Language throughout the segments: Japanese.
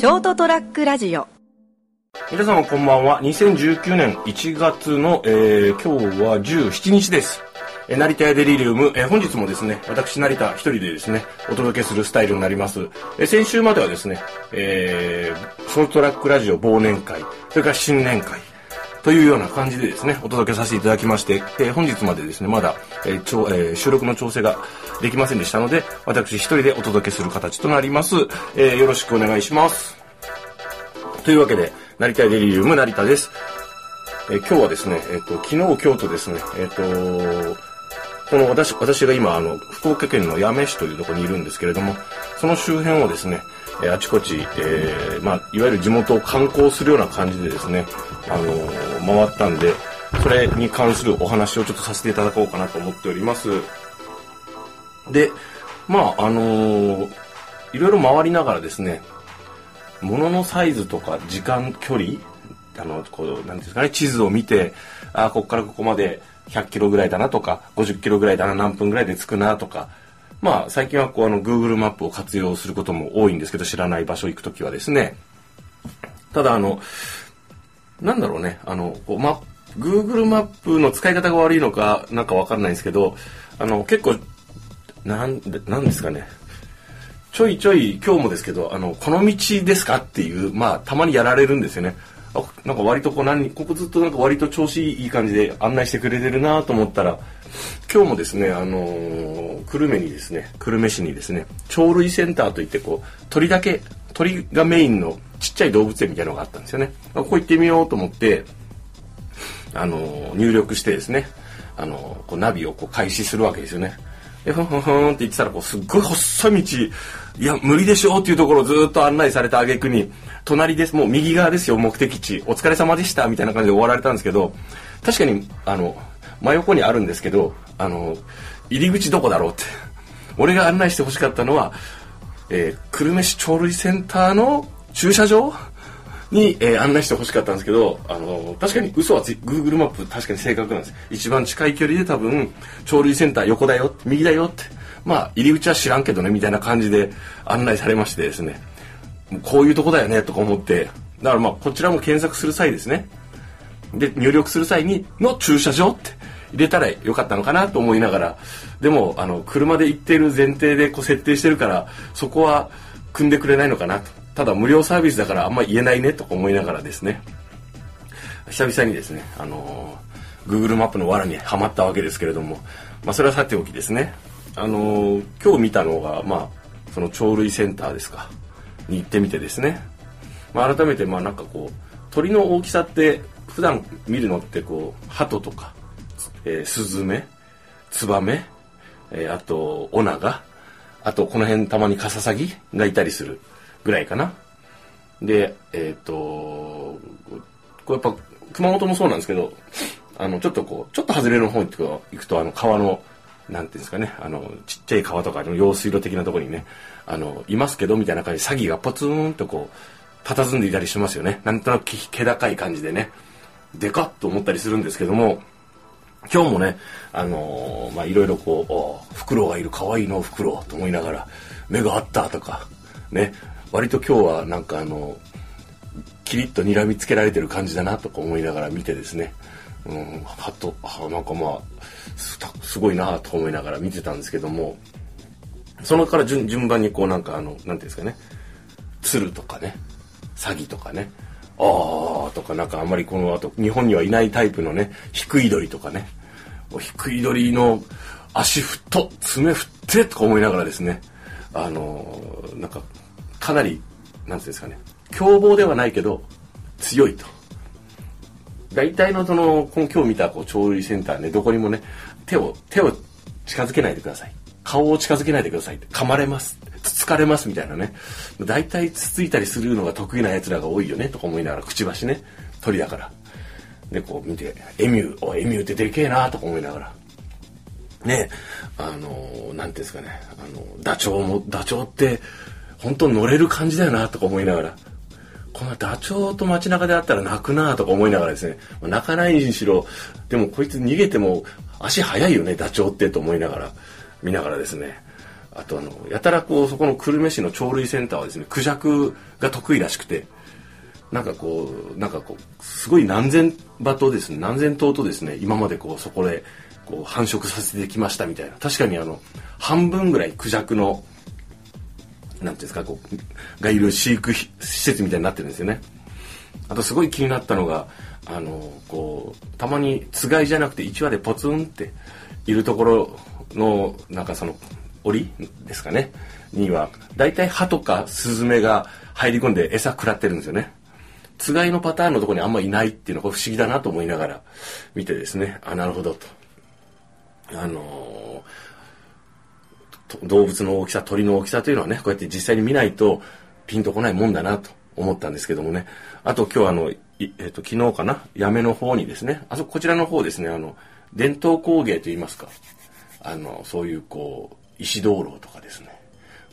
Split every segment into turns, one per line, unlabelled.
ショートトラックラジオ
皆様こんばんは。2019年1月の、えー、今日は17日です。え成田屋デリリウム、え本日もですね、私成田一人でですね、お届けするスタイルになります。え先週まではですね、えー、ショートラックラジオ忘年会、それから新年会、というような感じでですね、お届けさせていただきまして、え本日までですね、まだ、えちょえー収録の調整ができませんでしたので、私一人でお届けする形となります。えーよろしくお願いします。というわけで、成田デリリウム成田です。え今日はですね、えっ、と、昨日、今日とですね、えっ、と、この私、私が今、あの、福岡県の八女市というところにいるんですけれども、その周辺をですね、えあちこち、えーまあ、いわゆる地元を観光するような感じでですね、あの回ったんで、それに関するお話をちょっとさせていただこうかなと思っております。で、まあ、あのーいろいろ回りながらですね、物のサイズとか時間距離あのこうなんですかね地図を見てあここからここまで100キロぐらいだなとか50キロぐらいだな何分ぐらいで着くなとかまあ最近はこうあの Google マップを活用することも多いんですけど知らない場所行くときはですね。ただあのなんだろうねあのこう、ま、Google マップの使い方が悪いのかなんかわかんないんですけどあの結構なんでなんですかね。ちょいちょい今日もですけど、あの、この道ですかっていう、まあ、たまにやられるんですよね。あなんか割とこう何、ここずっとなんか割と調子いい感じで案内してくれてるなと思ったら、今日もですね、あのー久留米にですね、久留米市にですね、鳥類センターといってこう、鳥だけ、鳥がメインのちっちゃい動物園みたいなのがあったんですよね。あここ行ってみようと思って、あの、入力してですね、あの、こうナビをこう開始するわけですよね。で、ふんふんふんって言ってたら、こう、すっごい細い道、いや、無理でしょうっていうところをずっと案内された挙句に、隣です、もう右側ですよ、目的地。お疲れ様でした、みたいな感じで終わられたんですけど、確かに、あの、真横にあるんですけど、あの、入り口どこだろうって。俺が案内してほしかったのは、えー久留米市鳥類センターの駐車場に、えー案内してほしかったんですけど、あの確かに嘘はつい Google マップ確かに正確なんです。一番近い距離で多分鳥類センター横だよ右だよって。まあ入り口は知らんけどねみたいな感じで案内されましてですね。うこういうとこだよねとか思って。だからまあこちらも検索する際ですね。で入力する際に「の駐車場」って。入れたらよかったのかなと思いながら。でもあの車で行っている前提でこう設定してるからそこは組んでくれないのかなと。ただ無料サービスだからあんま言えないねとか思いながらですね。久々にですねあのー Google マップの罠にはまったわけですけれどもまあそれはさておきですね。あのー今日見たのがまあその鳥類センターですか。に行ってみてですね。まあ、改めてまあなんかこう鳥の大きさって普段見るのってこう鳩とか、えースズメツバメ、えーあとオナガあとこの辺たまにカササギがいたりする。ぐらいかなでえっ、とこうやっぱ熊本もそうなんですけどあのちょっとこうちょっと外れの方に行くとあの川のなんていうんですかね、あの、ちっちゃい川とかの用水路的なところにね、あの、いますけど、みたいな感じで、詐欺がポツンとこう、佇んでいたりしますよね。なんとなく気高い感じでね、でかっと思ったりするんですけども、今日もね、あのーま、いろいろこう、フクロウがいる、可愛いの、フクロウと思いながら、目があったとか、ね、割と今日はなんかあの、キリッと睨みつけられてる感じだなとか思いながら見てですね、うん、はっと、あなんかまあ、すごいなと思いながら見てたんですけども、そのから順順番にこうなんかあの、なんていうんですかね、鶴とかね、詐欺とかね、あーとかなんかあんまりこの後、日本にはいないタイプのね、低い鳥とかね、低い鳥の足ふっと、爪振ってとか思いながらですね、あのなんか、かなり、なんていうんですかね、凶暴ではないけど、強いと。大体のその、今日見たこう鳥類センターね、どこにもね、手を、手を近づけないでください。顔を近づけないでください。噛まれます。つつかれますみたいなね。大体つついたりするのが得意な奴らが多いよね、とか思いながら、くちばしね、鳥だから。で、こう見て、エミュー、おエミューってでけえな、とか思いながら。ねあの、なんていうんですかね、あの、ダチョウも、ダチョウって、本当乗れる感じだよな、とか思いながら。このダチョウと街中で会ったら泣くなとか思いながらですね、泣かないにしろ、でもこいつ逃げても足速いよね、ダチョウってと思いながら、見ながらですね、あとあのやたらこうそこの久留米市の鳥類センターはですねクジャクが得意らしくて。なんかこうなんかこうすごい何千羽とですね何千頭とですね今までこうそこでこう繁殖させてきましたみたいな。確かにあの半分ぐらいクジャクのなんていうんですかこうがいる飼育施設みたいになってるんですよね。あとすごい気になったのがあのこうたまにつがいじゃなくて1羽でポツンっているところのなんかその檻ですかね。には大体歯とかスズメが入り込んで餌食らってるんですよね。つがいのパターンのとこにあんまいないっていうのが不思議だなと思いながら見てですね。あなるほどと。あの、動物の大きさ鳥の大きさというのはねこうやって実際に見ないとピンとこないもんだなと思ったんですけどもね。あと今日あのえっ、ー、と昨日かな？八女の方にですね。あそここちらの方ですねあの伝統工芸といいますか。あのそういうこう石灯籠とかですね。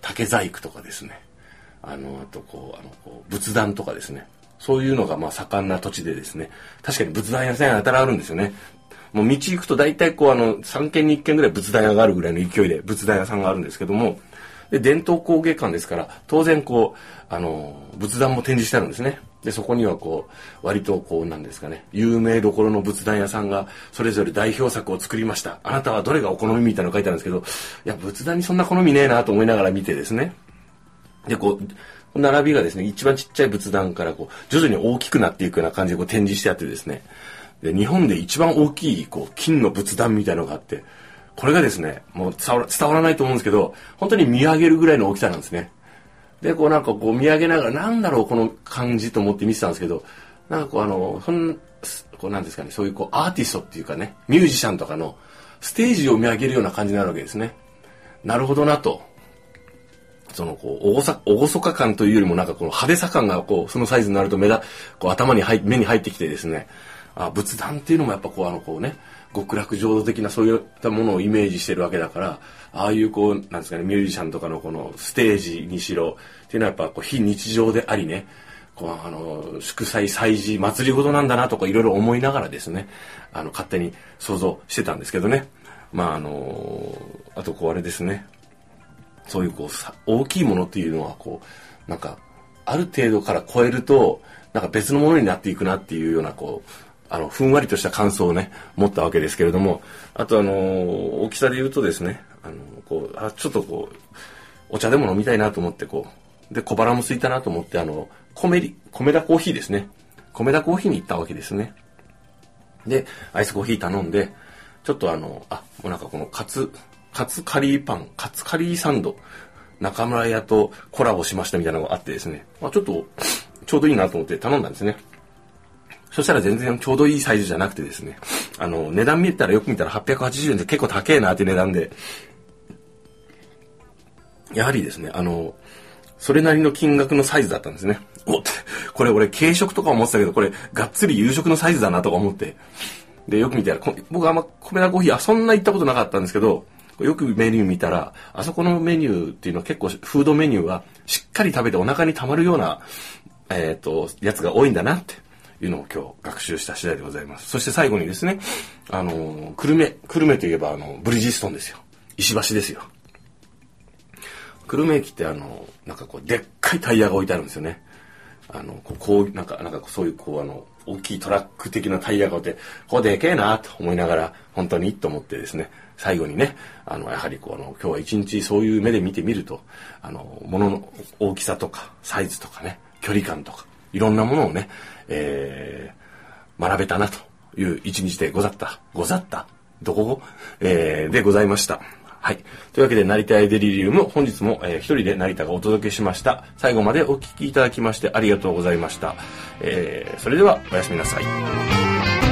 竹細工とかですね。あのあとこうあのこう仏壇とかですね。そういうのがまあ盛んな土地でですね。確かに仏壇屋さんやたらあるんですよね。もう道行くと大体こうあの3軒に1軒ぐらい仏壇屋があるぐらいの勢いで仏壇屋さんがあるんですけどもで伝統工芸館ですから当然こうあの仏壇も展示してあるんですね。でそこにはこう割とこうなんですかね有名どころの仏壇屋さんがそれぞれ代表作を作りました。あなたはどれがお好みみたいなの書いてあるんですけどいや仏壇にそんな好みねえなと思いながら見てですね。でこう並びがですね一番ちっちゃい仏壇からこう徐々に大きくなっていくような感じでこう展示してあってですね。で日本で一番大きいこう金の仏壇みたいのがあってこれがですねもう伝わらないと思うんですけど本当に見上げるぐらいの大きさなんですねで、こうなんかこう見上げながら、なんだろうこの感じと思って見てたんですけど、なんかこうあの、そんこうなんですかね、そういうこうアーティストっていうかね、ミュージシャンとかのステージを見上げるような感じになるわけですね。なるほどなと。そのこう、おごさ、おごそか感というよりもなんかこの派手さ感がこう、そのサイズになると目だ、こう頭に入目に入ってきてですね、あ、仏壇っていうのもやっぱこうあのこうね、極楽浄土的なそういったものをイメージしてるわけだから、ああいうこう、なんですかね、ミュージシャンとかのこのステージにしろ、っていうのはやっぱこう非日常でありね、こうあの、祝祭、祭事、祭り事なんだなとかいろいろ思いながらですね、あの、勝手に想像してたんですけどね。まああの、あとこうあれですね、そういうこう、大きいものっていうのはこう、なんか、ある程度から超えると、なんか別のものになっていくなっていうようなこう、あの、ふんわりとした感想をね、持ったわけですけれども、あとあの、大きさで言うとですね、あの、こう、あ、ちょっとこう、お茶でも飲みたいなと思って、こう、で、小腹も空いたなと思って、あの、米、米田コーヒーですね。米田コーヒーに行ったわけですね。で、アイスコーヒー頼んで、ちょっとあの、あ、もうなんかこのカツ、カツカリーパン、カツカリーサンド、中村屋とコラボしましたみたいなのがあってですね、まあ、ちょっと、ちょうどいいなと思って頼んだんですね。そしたら全然ちょうどいいサイズじゃなくてですね、あの、値段見たらよく見たら880円で結構高えなって値段で、やはりですね、あの、それなりの金額のサイズだったんですね。おって、これ俺軽食とか思ってたけど、これがっつり夕食のサイズだなとか思って。で、よく見たら、僕あんま米田コーヒー、あ、そんな行ったことなかったんですけど、よくメニュー見たら、あそこのメニューっていうのは結構フードメニューはしっかり食べてお腹に溜まるような、えっ、ー、と、やつが多いんだなっていうのを今日学習した次第でございます。そして最後にですね、あの、久留米、久留米といえばあの、ブリヂストンですよ。石橋ですよ。久留米駅ってあの、なんかこう、でっかいタイヤが置いてあるんですよね。あの、こう、なんか、なんかそういうこう、あの、大きいトラック的なタイヤが置いて、こうでけえなと思いながら、本当にと思ってですね、最後にね、あの、やはりこう、あの、今日は一日そういう目で見てみると、あの、物の大きさとか、サイズとかね、距離感とか、いろんなものをね、えー、学べたなという一日でござった。ござった？どこ？ごえー、でございました。はい。というわけで、成田エデリリウム、本日も、えー、一人で成田がお届けしました。最後までお聴きいただきましてありがとうございました。えー、それでは、おやすみなさい。